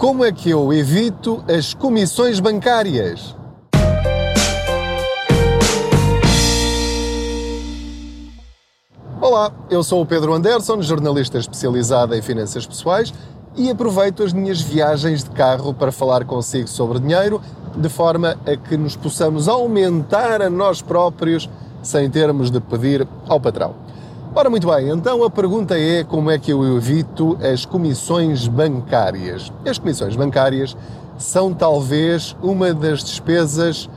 Como é que eu evito as comissões bancárias? Olá, eu sou o Pedro Anderson, jornalista especializado em finanças pessoais e aproveito as minhas viagens de carro para falar consigo sobre dinheiro, de forma a que nos possamos aumentar a nós próprios sem termos de pedir ao patrão. Ora, muito bem, então a pergunta é como é que eu evito as comissões bancárias? As comissões bancárias são talvez uma das despesas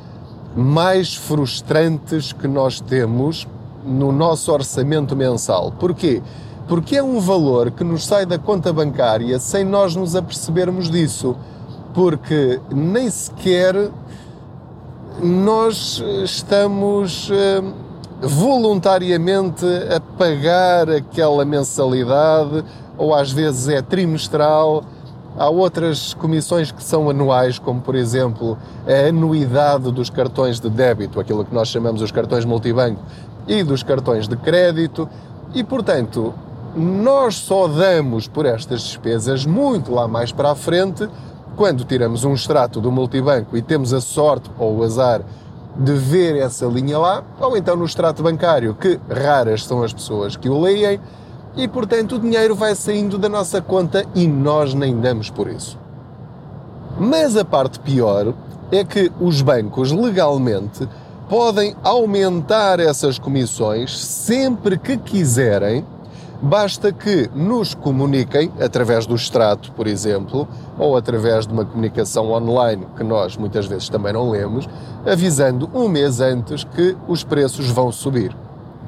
mais frustrantes que nós temos no nosso orçamento mensal. Porquê? Porque é um valor que nos sai da conta bancária sem nós nos apercebermos disso. Porque nem sequer nós estamos eh, voluntariamente a pagar aquela mensalidade, ou às vezes é trimestral. Há outras comissões que são anuais, como por exemplo a anuidade dos cartões de débito, aquilo que nós chamamos os cartões multibanco, e dos cartões de crédito e, portanto, nós só damos por estas despesas muito lá mais para a frente quando tiramos um extrato do multibanco e temos a sorte ou o azar de ver essa linha lá, ou então no extrato bancário, que raras são as pessoas que o leem, e portanto o dinheiro vai saindo da nossa conta e nós nem damos por isso. Mas a parte pior é que os bancos legalmente podem aumentar essas comissões sempre que quiserem, basta que nos comuniquem, através do extrato, por exemplo, ou através de uma comunicação online que nós muitas vezes também não lemos, avisando um mês antes que os preços vão subir.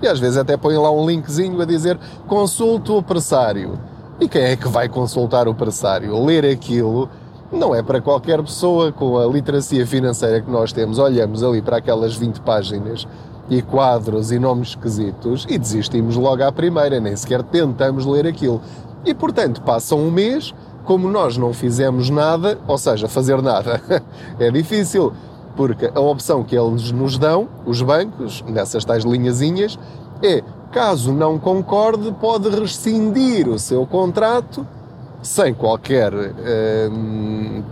E às vezes até põem lá um linkzinho a dizer consulte o pressário. E quem é que vai consultar o pressário? Ler aquilo não é para qualquer pessoa com a literacia financeira que nós temos. Olhamos ali para aquelas 20 páginas e quadros e nomes esquisitos e desistimos logo à primeira, nem sequer tentamos ler aquilo. E portanto, passa um mês, como nós não fizemos nada, ou seja, fazer nada, é difícil, porque a opção que eles nos dão, os bancos, nessas tais linhazinhas, é caso não concorde, pode rescindir o seu contrato sem qualquer eh,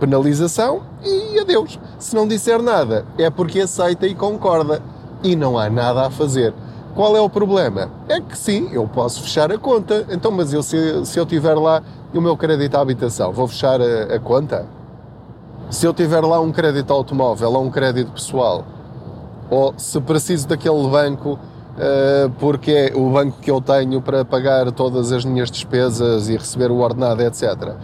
penalização e adeus. Se não disser nada, é porque aceita e concorda e não há nada a fazer. Qual é o problema? É que sim, eu posso fechar a conta, então, mas eu, se, se eu tiver lá o meu crédito à habitação, vou fechar a, a conta? Se eu tiver lá um crédito automóvel ou um crédito pessoal, ou se preciso daquele banco eh, porque é o banco que eu tenho para pagar todas as minhas despesas e receber o ordenado, etc.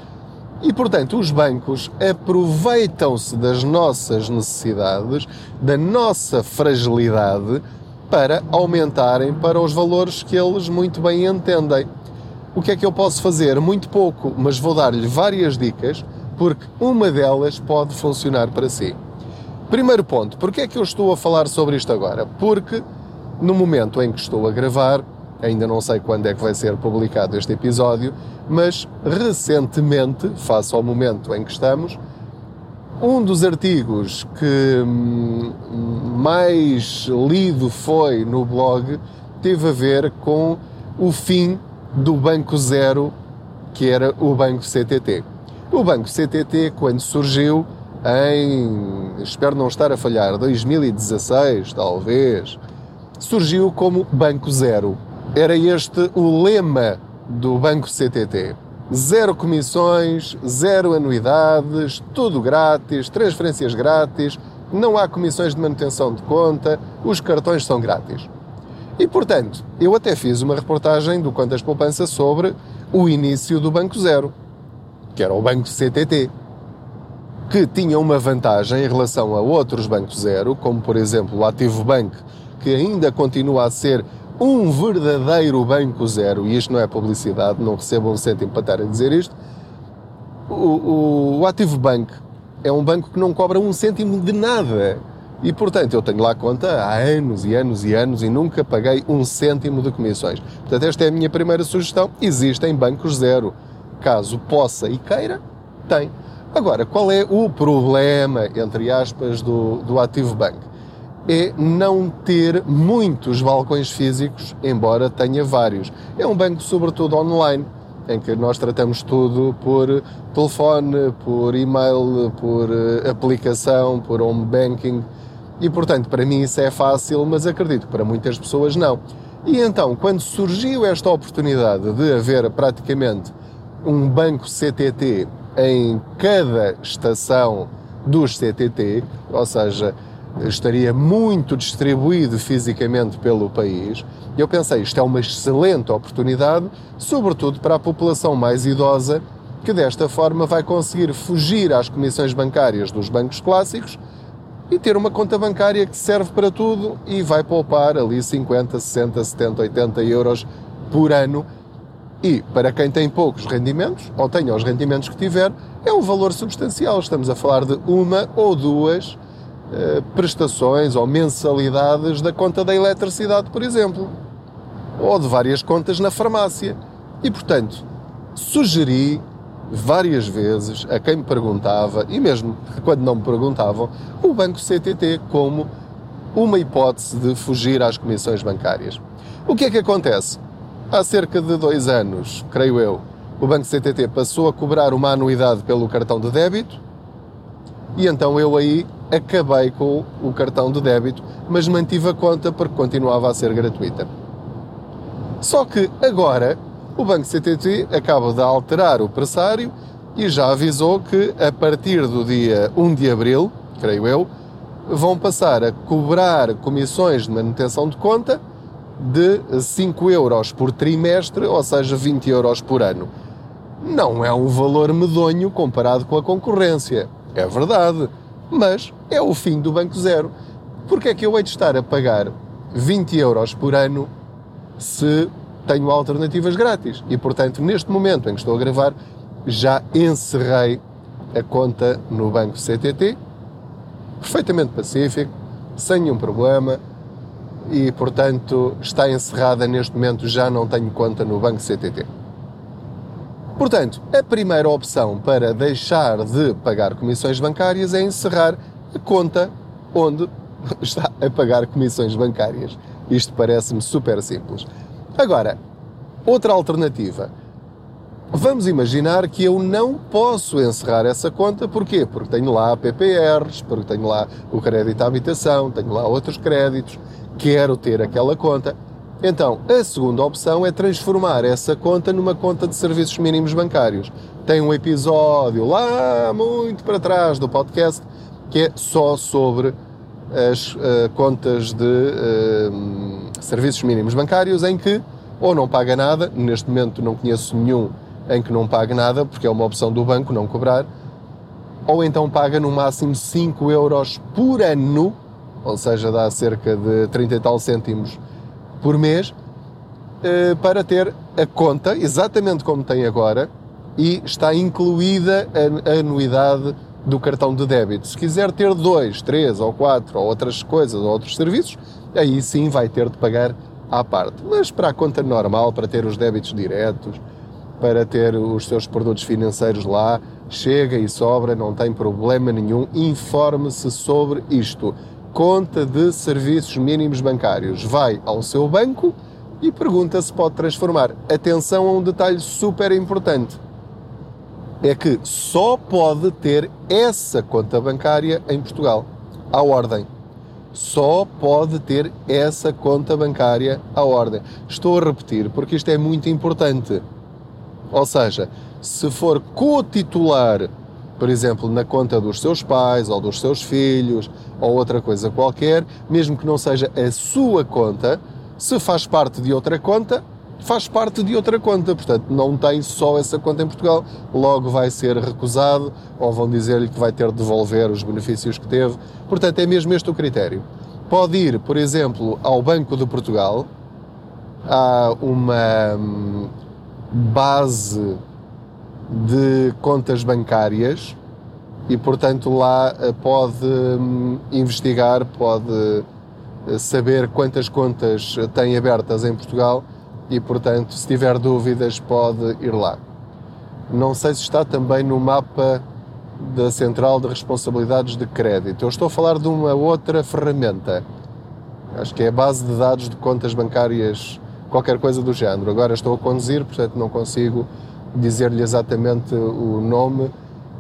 E, portanto, os bancos aproveitam-se das nossas necessidades, da nossa fragilidade, para aumentarem para os valores que eles muito bem entendem. O que é que eu posso fazer? Muito pouco, mas vou dar-lhe várias dicas, porque uma delas pode funcionar para si. Primeiro ponto, porque é que eu estou a falar sobre isto agora? Porque no momento em que estou a gravar, ainda não sei quando é que vai ser publicado este episódio, mas recentemente, face ao momento em que estamos, um dos artigos que hum, mais lido foi no blog teve a ver com o fim do Banco Zero, que era o Banco CTT. O Banco CTT, quando surgiu em, espero não estar a falhar, 2016, talvez, surgiu como Banco Zero. Era este o lema do Banco CTT. Zero comissões, zero anuidades, tudo grátis, transferências grátis, não há comissões de manutenção de conta, os cartões são grátis. E, portanto, eu até fiz uma reportagem do Quantas Poupança sobre o início do Banco Zero, que era o Banco CTT, que tinha uma vantagem em relação a outros bancos zero, como por exemplo o Ativo Bank, que ainda continua a ser um verdadeiro banco zero, e isto não é publicidade, não recebo um cêntimo para estar a dizer isto, o, o, Active Bank é um banco que não cobra um cêntimo de nada. E, portanto, eu tenho lá conta há anos e anos e anos e nunca paguei um cêntimo de comissões. Portanto, esta é a minha primeira sugestão. Existem bancos zero. Caso possa e queira, tem. Agora, qual é o problema, entre aspas, do, do Active Bank? É não ter muitos balcões físicos, embora tenha vários. É um banco, sobretudo online. em que nós tratamos tudo por telefone, por e-mail, por eh, aplicação, por home banking. E portanto, para mim isso é fácil, mas acredito que para muitas pessoas não. E então, quando surgiu esta oportunidade de haver praticamente um banco CTT em cada estação dos CTT, ou seja, estaria muito distribuído fisicamente pelo país. Eu pensei, isto é uma excelente oportunidade, sobretudo para a população mais idosa, que desta forma vai conseguir fugir às comissões bancárias dos bancos clássicos e ter uma conta bancária que serve para tudo e vai poupar ali 50, 60, 70, 80 euros por ano. E para quem tem poucos rendimentos, ou tenha os rendimentos que tiver, é um valor substancial. Estamos a falar de uma ou duas prestações ou mensalidades da conta da eletricidade, por exemplo, ou de várias contas na farmácia. E, portanto, sugeri várias vezes a quem me perguntava, e mesmo quando não me perguntavam, o Banco CTT como uma hipótese de fugir às comissões bancárias. O que é que acontece? Há cerca de dois anos, creio eu, o Banco CTT passou a cobrar uma anuidade pelo cartão de débito e então eu aí acabei com o cartão de débito, mas mantive a conta porque continuava a ser gratuita. Só que agora o Banco CTT acaba de alterar o pressário e já avisou que a partir do dia 1 de abril, creio eu, vão passar a cobrar comissões de manutenção de conta de 5 euros por trimestre, ou seja, 20 euros por ano. Não é um valor medonho comparado com a concorrência, é verdade, mas é o fim do Banco Zero. Porque é que eu hei de estar a pagar 20 euros por ano se tenho alternativas grátis? E, portanto, neste momento em que estou a gravar, já encerrei a conta no Banco CTT, perfeitamente pacífico, sem nenhum problema, e, portanto, está encerrada neste momento, já não tenho conta no Banco CTT. Portanto, a primeira opção para deixar de pagar comissões bancárias é encerrar a conta onde está a pagar comissões bancárias. Isto parece-me super simples. Agora, outra alternativa. Vamos imaginar que eu não posso encerrar essa conta, porquê? Porque tenho lá PPRs, porque tenho lá o crédito à habitação, tenho lá outros créditos, quero ter aquela conta. Então, a segunda opção é transformar essa conta numa conta de serviços mínimos bancários. Tem um episódio lá muito para trás do podcast que é só sobre as uh, contas de uh, serviços mínimos bancários em que ou não paga nada, neste momento não conheço nenhum em que não pague nada, porque é uma opção do banco não cobrar, ou então paga no máximo 5 euros por ano, ou seja, dá cerca de 30 e tal cêntimos por mês eh, para ter a conta exatamente como tem agora e está incluída a anuidade do cartão de débito. Se quiser ter dois, três ou quatro ou outras coisas ou outros serviços, aí sim vai ter de pagar à parte. Mas para a conta normal, para ter os débitos diretos, para ter os seus produtos financeiros lá, chega e sobra, não tem problema nenhum. Informe-se sobre isto conta de serviços mínimos bancários. Vai ao seu banco e pergunta se pode transformar. Atenção a um detalhe super importante. É que só pode ter essa conta bancária em Portugal, à ordem. Só pode ter essa conta bancária à ordem. Estou a repetir porque isto é muito importante. Ou seja, se for co-titular por exemplo, na conta dos seus pais ou dos seus filhos ou outra coisa qualquer, mesmo que não seja a sua conta, se faz parte de outra conta, faz parte de outra conta. Portanto, não tem só essa conta em Portugal, logo vai ser recusado ou vão dizer-lhe que vai ter de devolver os benefícios que teve. Portanto, é mesmo este o critério. Pode ir, por exemplo, ao Banco de Portugal, há uma hum, base de contas bancárias e, portanto, lá eh, pode hum, investigar, pode eh, saber quantas contas tem abertas em Portugal e, portanto, se tiver dúvidas, pode ir lá. Não sei se está também no mapa da Central de Responsabilidades de Crédito. Eu estou a falar de uma outra ferramenta. Acho que é a base de dados de contas bancárias, qualquer coisa do género. Agora estou a conduzir, portanto não consigo dizer-lhe exatamente o nome,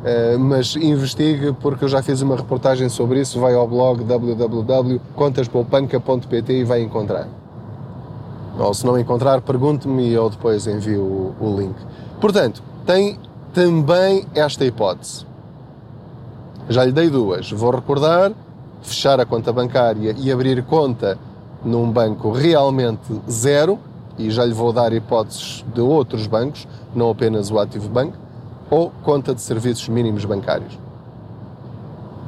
eh, mas investigue porque eu já fiz uma reportagem sobre isso. Vai ao blog www.contaspoupanca.pt e vai encontrar. Ou se não encontrar, pergunte-me e eu depois envio o, o link. Portanto, tem também esta hipótese. Já lhe dei duas. Vou recordar, fechar a conta bancária e abrir conta num banco realmente zero, e já lhe vou dar hipóteses de outros bancos, não apenas o Active Bank, ou conta de serviços mínimos bancários.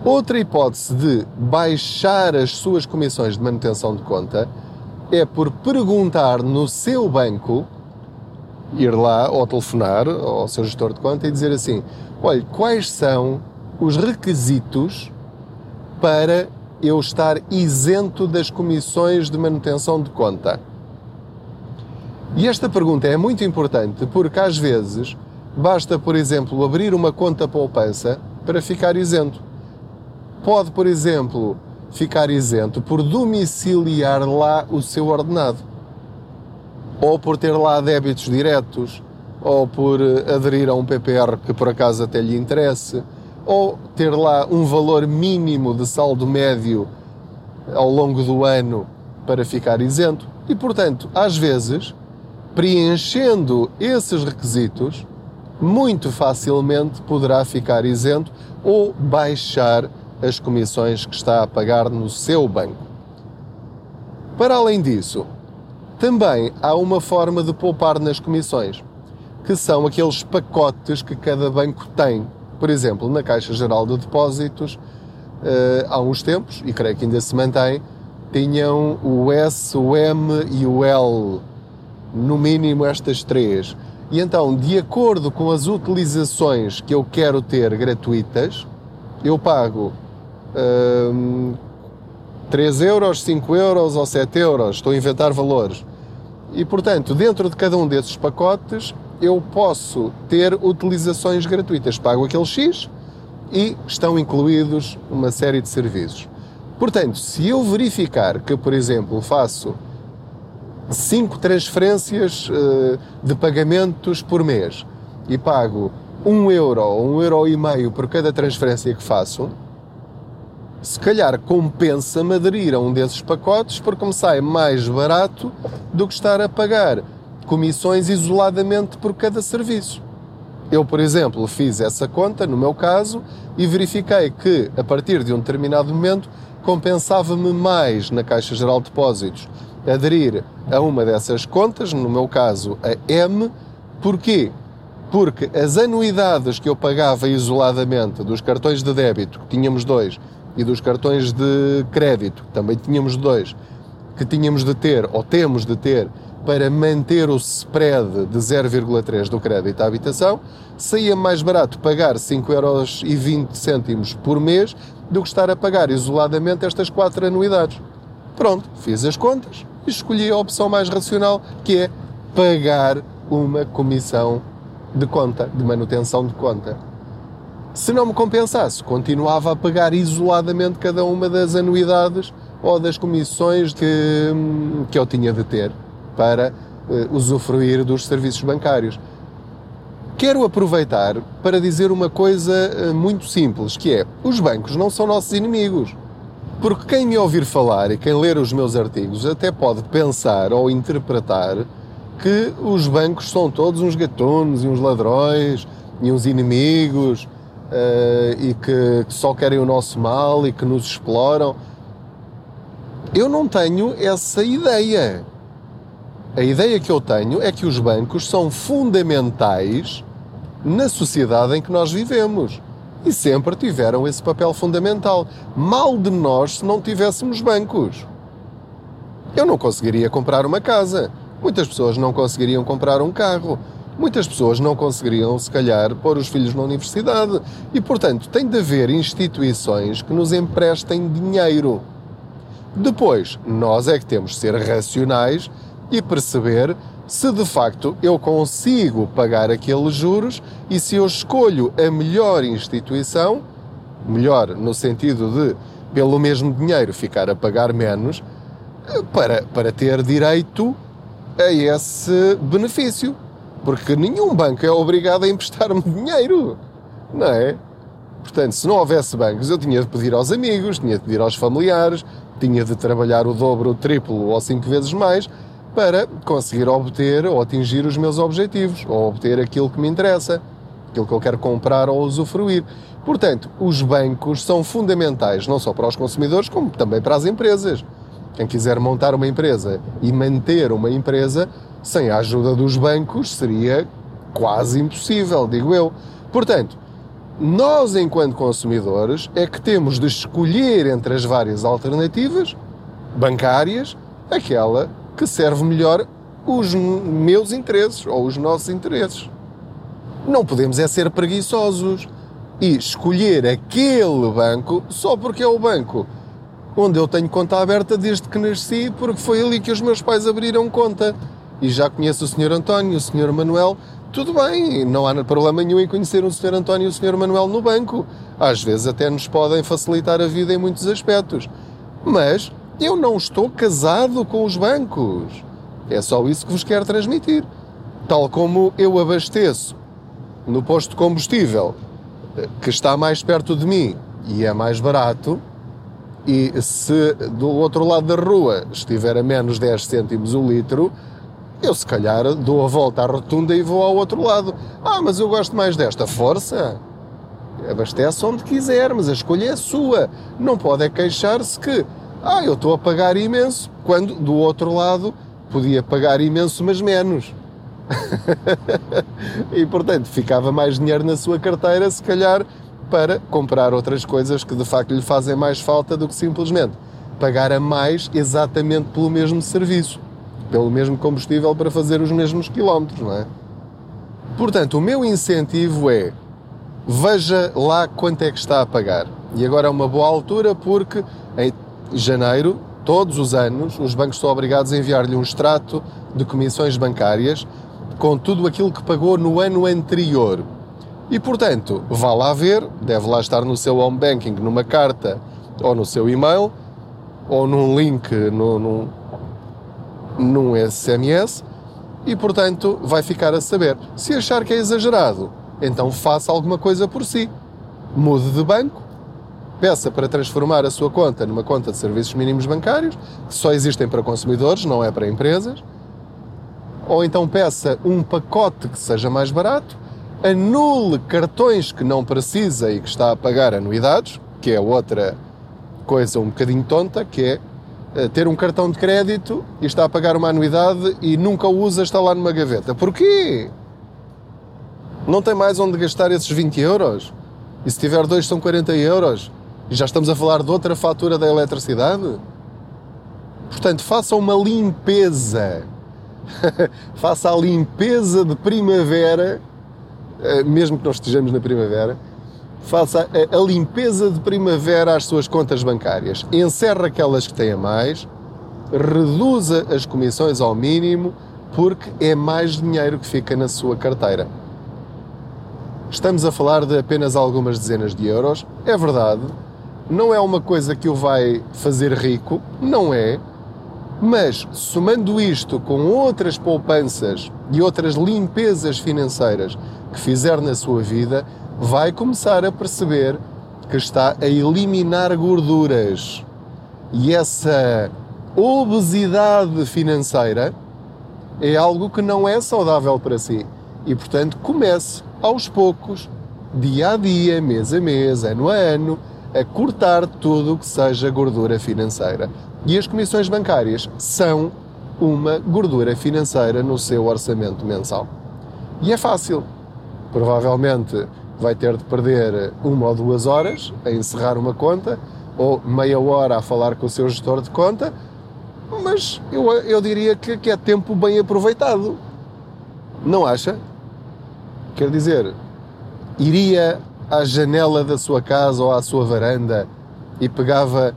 Outra hipótese de baixar as suas comissões de manutenção de conta é por perguntar no seu banco, ir lá ou telefonar ao seu gestor de conta e dizer assim: olha, quais são os requisitos para eu estar isento das comissões de manutenção de conta? E esta pergunta é muito importante porque às vezes basta, por exemplo, abrir uma conta poupança para ficar isento. Pode, por exemplo, ficar isento por domiciliar lá o seu ordenado, ou por ter lá débitos diretos, ou por eh, aderir a um PPR que por acaso até lhe interesse, ou ter lá um valor mínimo de saldo médio ao longo do ano para ficar isento. E portanto, às vezes, preenchendo esses requisitos, muito facilmente poderá ficar isento ou baixar as comissões que está a pagar no seu banco. Para além disso, também há uma forma de poupar nas comissões, que são aqueles pacotes que cada banco tem. Por exemplo, na Caixa Geral de Depósitos, eh, há uns tempos, e creio que ainda se mantém, tinham o S, o M e o L, no mínimo estas três. E então, de acordo com as utilizações que eu quero ter gratuitas, eu pago 3 euros, 5 euros ou 7 euros, estou a inventar valores. E portanto, dentro de cada um desses pacotes, eu posso ter utilizações gratuitas. Pago aquele X e estão incluídos uma série de serviços. Portanto, se eu verificar que, por exemplo, faço 5 transferências uh, de pagamentos por mês e pago 1 euro ou 1 euro e meio por cada transferência que faço, se calhar compensa-me aderir a um desses pacotes porque me sai mais barato do que estar a pagar comissões isoladamente por cada serviço. Eu, por exemplo, fiz essa conta, no meu caso, e verifiquei que, a partir de um determinado momento, compensava-me mais na Caixa Geral de Depósitos aderir a uma dessas contas, no meu caso a M. Porquê? Porque as anuidades que eu pagava isoladamente dos cartões de débito, que tínhamos dois, e dos cartões de crédito, também tínhamos dois, que tínhamos de ter, ou temos de ter, para manter o spread de 0,3 do crédito à habitação, saía mais barato pagar 5,20 euros por mês do que estar a pagar isoladamente estas quatro anuidades. Pronto, fiz as contas e escolhi a opção mais racional, que é pagar uma comissão de conta, de manutenção de conta. Se não me compensasse, continuava a pagar isoladamente cada uma das anuidades ou das comissões que, que eu tinha de ter para uh, usufruir dos serviços bancários. Quero aproveitar para dizer uma coisa uh, muito simples, que é, os bancos não são nossos inimigos. Porque quem me ouvir falar e quem ler os meus artigos até pode pensar ou interpretar que os bancos são todos uns gatunos e uns ladrões e uns inimigos uh, e que, que só querem o nosso mal e que nos exploram. Eu não tenho essa ideia. A ideia que eu tenho é que os bancos são fundamentais na sociedade em que nós vivemos. E sempre tiveram esse papel fundamental. Mal de nós se não tivéssemos bancos. Eu não conseguiria comprar uma casa. Muitas pessoas não conseguiriam comprar um carro muitas pessoas não conseguiriam, se calhar, pôr os filhos na universidade. E, portanto, tem de haver instituições que nos emprestem dinheiro. Depois, nós é que temos de ser racionais e perceber se de facto eu consigo pagar aqueles juros e se eu escolho a melhor instituição, melhor no sentido de, pelo mesmo dinheiro, ficar a pagar menos, para, para ter direito a esse benefício. Porque nenhum banco é obrigado a emprestar-me dinheiro, não é? Portanto, se não houvesse bancos, eu tinha de pedir aos amigos, tinha de pedir aos familiares, tinha de trabalhar o dobro, o triplo ou cinco vezes mais para conseguir obter ou atingir os meus objetivos, ou obter aquilo que me interessa, aquilo que eu quero comprar ou usufruir. Portanto, os bancos são fundamentais não só para os consumidores, como também para as empresas. Quem quiser montar uma empresa e manter uma empresa sem a ajuda dos bancos seria quase impossível, digo eu. Portanto, nós, enquanto consumidores, é que temos de escolher entre as várias alternativas bancárias aquela que serve melhor os meus interesses ou os nossos interesses. Não podemos é ser preguiçosos e escolher aquele banco só porque é o banco onde eu tenho conta aberta desde que nasci, porque foi ali que os meus pais abriram conta. E já conheço o Sr. António, o Sr. Manuel, tudo bem, não há problema nenhum em conhecer o Sr. António e o Sr. Manuel no banco. Às vezes até nos podem facilitar a vida em muitos aspectos. Mas eu não estou casado com os bancos. É só isso que vos quero transmitir. Tal como eu abasteço no posto de combustível que está mais perto de mim e é mais barato, e se do outro lado da rua estiver a menos 10 cêntimos o litro, eu se calhar dou a volta à rotunda e vou ao outro lado. Ah, mas eu gosto mais desta. Força! Abastece onde quiser, mas a escolha é sua. Não pode é queixar-se que, ah, eu estou a pagar imenso, quando do outro lado podia pagar imenso, mas menos. e portanto ficava mais dinheiro na sua carteira, se calhar, para comprar outras coisas que de facto lhe fazem mais falta do que simplesmente pagar a mais exatamente pelo mesmo serviço pelo mesmo combustível para fazer os mesmos quilómetros, não é? Portanto, o meu incentivo é veja lá quanto é que está a pagar. E agora é uma boa altura porque janeiro, todos os anos, os bancos estão obrigados a enviar-lhe um extrato de comissões bancárias com tudo aquilo que pagou no ano anterior. E portanto, vá lá ver, deve lá estar no seu home banking, numa carta ou no seu e-mail, ou num link, no, num, num SMS e, portanto, vai ficar a saber. Se achar que é exagerado, então faça alguma coisa por si. Mude de banco, peça para transformar a sua conta numa conta de serviços mínimos bancários, que só existem para consumidores, não é para empresas. Ou então peça um pacote que seja mais barato, anule cartões que não precisa e que está a pagar anuidades, que é outra coisa um bocadinho tonta, que é eh, ter um cartão de crédito e está a pagar uma anuidade e nunca o usa, está lá numa gaveta. Porquê? Não tem mais onde gastar esses 20 euros? E se tiver dois são 40 euros? Já estamos a falar de outra fatura da eletricidade? Portanto, faça uma limpeza. faça a limpeza de primavera, eh, mesmo que não estejamos na primavera, faça a, a limpeza de primavera às suas contas bancárias. Encerra aquelas que têm a mais, reduza as comissões ao mínimo, porque é mais dinheiro que fica na sua carteira. Estamos a falar de apenas algumas dezenas de euros, é verdade, não é uma coisa que o vai fazer rico, não é, mas somando isto com outras poupanças e outras limpezas financeiras que fizer na sua vida, vai começar a perceber que está a eliminar gorduras. E essa obesidade financeira é algo que não é saudável para si. E, portanto, comece aos poucos, dia a dia, mês a mês, ano a ano, a cortar tudo que seja gordura financeira. E as comissões bancárias são uma gordura financeira no seu orçamento mensal. E é fácil. Provavelmente vai ter de perder uma ou duas horas a encerrar uma conta ou meia hora a falar com o seu gestor de conta, mas eu, eu diria que, que é tempo bem aproveitado. Não acha? Quer dizer, iria à janela da sua casa ou à sua varanda e pegava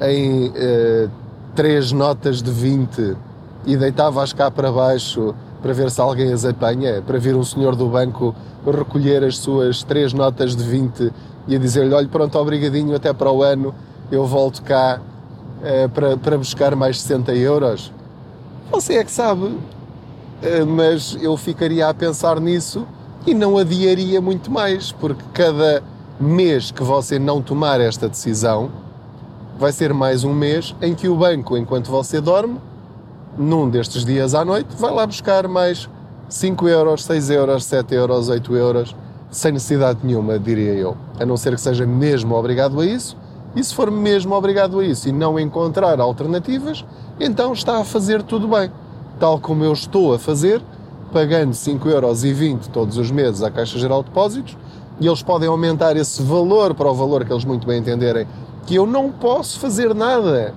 em eh, três notas de 20 e deitava-as cá para baixo para ver se alguém as apanha, para vir um senhor do banco recolher as suas três notas de 20 e dizer-lhe: olha, pronto, obrigadinho, até para o ano eu volto cá eh, para, para buscar mais 60 euros. Você é que sabe. eh, mas eu ficaria a pensar nisso e não adiaria muito mais, porque cada mês que você não tomar esta decisão vai ser mais um mês em que o banco, enquanto você dorme, num destes dias à noite, vai lá buscar mais 5 euros, 6 euros, 7 euros, 8 euros, sem necessidade nenhuma, diria eu. A não ser que seja mesmo obrigado a isso. E se for mesmo obrigado a isso e não encontrar alternativas, então está a fazer tudo bem. Tal como eu estou a fazer, pagando 5,20 euros todos os meses à Caixa Geral de Depósitos, e eles podem aumentar esse valor para o valor que eles muito bem entenderem, que eu não posso fazer nada.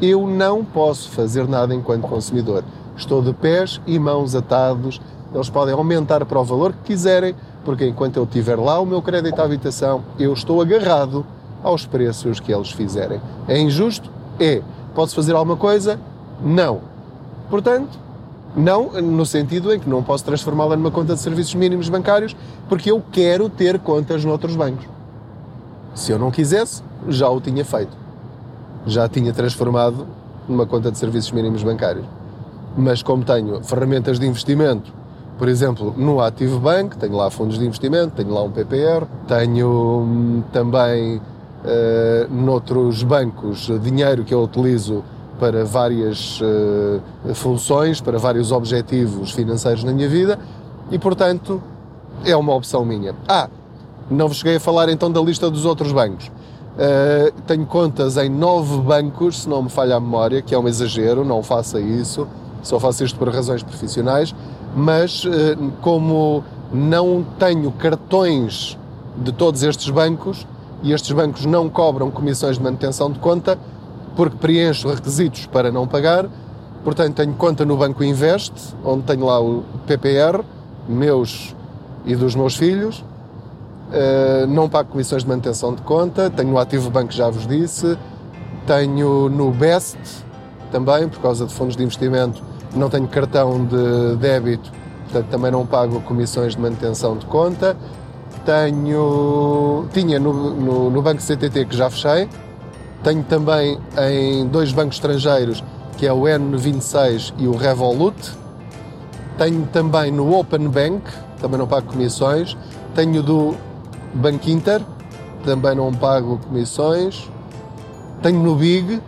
Eu não posso fazer nada enquanto consumidor. Estou de pés e mãos atados. Eles podem aumentar para o valor que quiserem, porque enquanto eu tiver lá o meu crédito à habitação, eu estou agarrado aos preços que eles fizerem. É injusto? É. Posso fazer alguma coisa? Não. Portanto, não no sentido em que não posso transformá-la numa conta de serviços mínimos bancários, porque eu quero ter contas noutros bancos. Se eu não quisesse, já o tinha feito. Já tinha transformado numa conta de serviços mínimos bancários. Mas como tenho ferramentas de investimento, por exemplo, no Active Bank, tenho lá fundos de investimento, tenho lá um PPR, tenho hum, também uh, noutros bancos dinheiro que eu utilizo para várias uh, funções, para vários objetivos financeiros na minha vida e, portanto, é uma opção minha. Ah, não vos cheguei a falar então da lista dos outros bancos. Uh, tenho contas em nove bancos, se não me falha a memória, que é um exagero, não faça isso, só faço isto por razões profissionais, mas uh, como não tenho cartões de todos estes bancos e estes bancos não cobram comissões de manutenção de conta, porque preencho requisitos para não pagar, portanto tenho conta no Banco Invest, onde tenho lá o PPR, meus e dos meus filhos, Uh, não pago comissões de manutenção de conta, tenho no Ativo Banco, já vos disse, tenho no Best também, por causa de fundos de investimento, não tenho cartão de débito, portanto também não pago comissões de manutenção de conta. Tenho, tinha no, no, no Banco CTT que já fechei, tenho também em dois bancos estrangeiros, que é o N26 e o Revolut. Tenho também no Open Bank, também não pago comissões. Tenho do Banco Inter, também não pago comissões. Tenho no Big,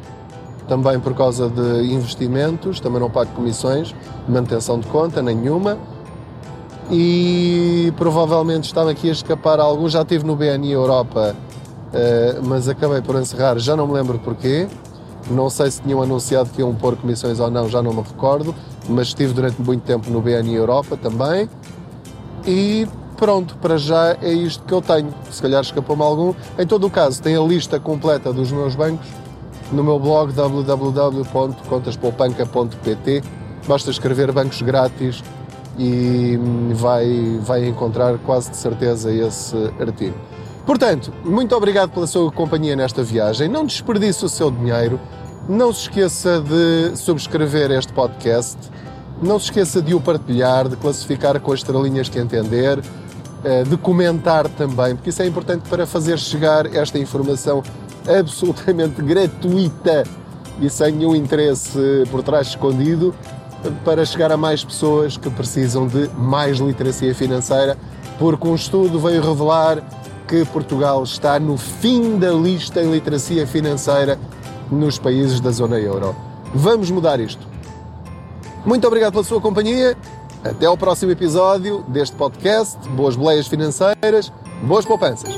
também por causa de investimentos, também não pago comissões, manutenção de conta, nenhuma. E provavelmente estava aqui a escapar algum, já tive no BNI Europa, eh, mas acabei por encerrar, já não me lembro porquê. Não sei se tinham anunciado que iam pôr comissões ou não, já não me recordo, mas estive durante muito tempo no BNI Europa também. E pronto, para já é isto que eu tenho. Se calhar escapou-me algum. Em todo o caso, tem a lista completa dos meus bancos no meu blog www.contaspoupanca.pt. Basta escrever bancos grátis e vai, vai encontrar quase de certeza esse artigo. Portanto, muito obrigado pela sua companhia nesta viagem. Não desperdice o seu dinheiro. Não se esqueça de subscrever este podcast. Não se esqueça de o partilhar, de classificar com as estrelinhas que entender, eh, de comentar também, porque isso é importante para fazer chegar esta informação absolutamente gratuita e sem nenhum interesse por trás escondido para chegar a mais pessoas que precisam de mais literacia financeira, porque um estudo veio revelar que Portugal está no fim da lista em literacia financeira nos países da zona euro. Vamos mudar isto. Muito obrigado pela sua companhia. Até ao próximo episódio deste podcast. Boas boleias financeiras, boas poupanças.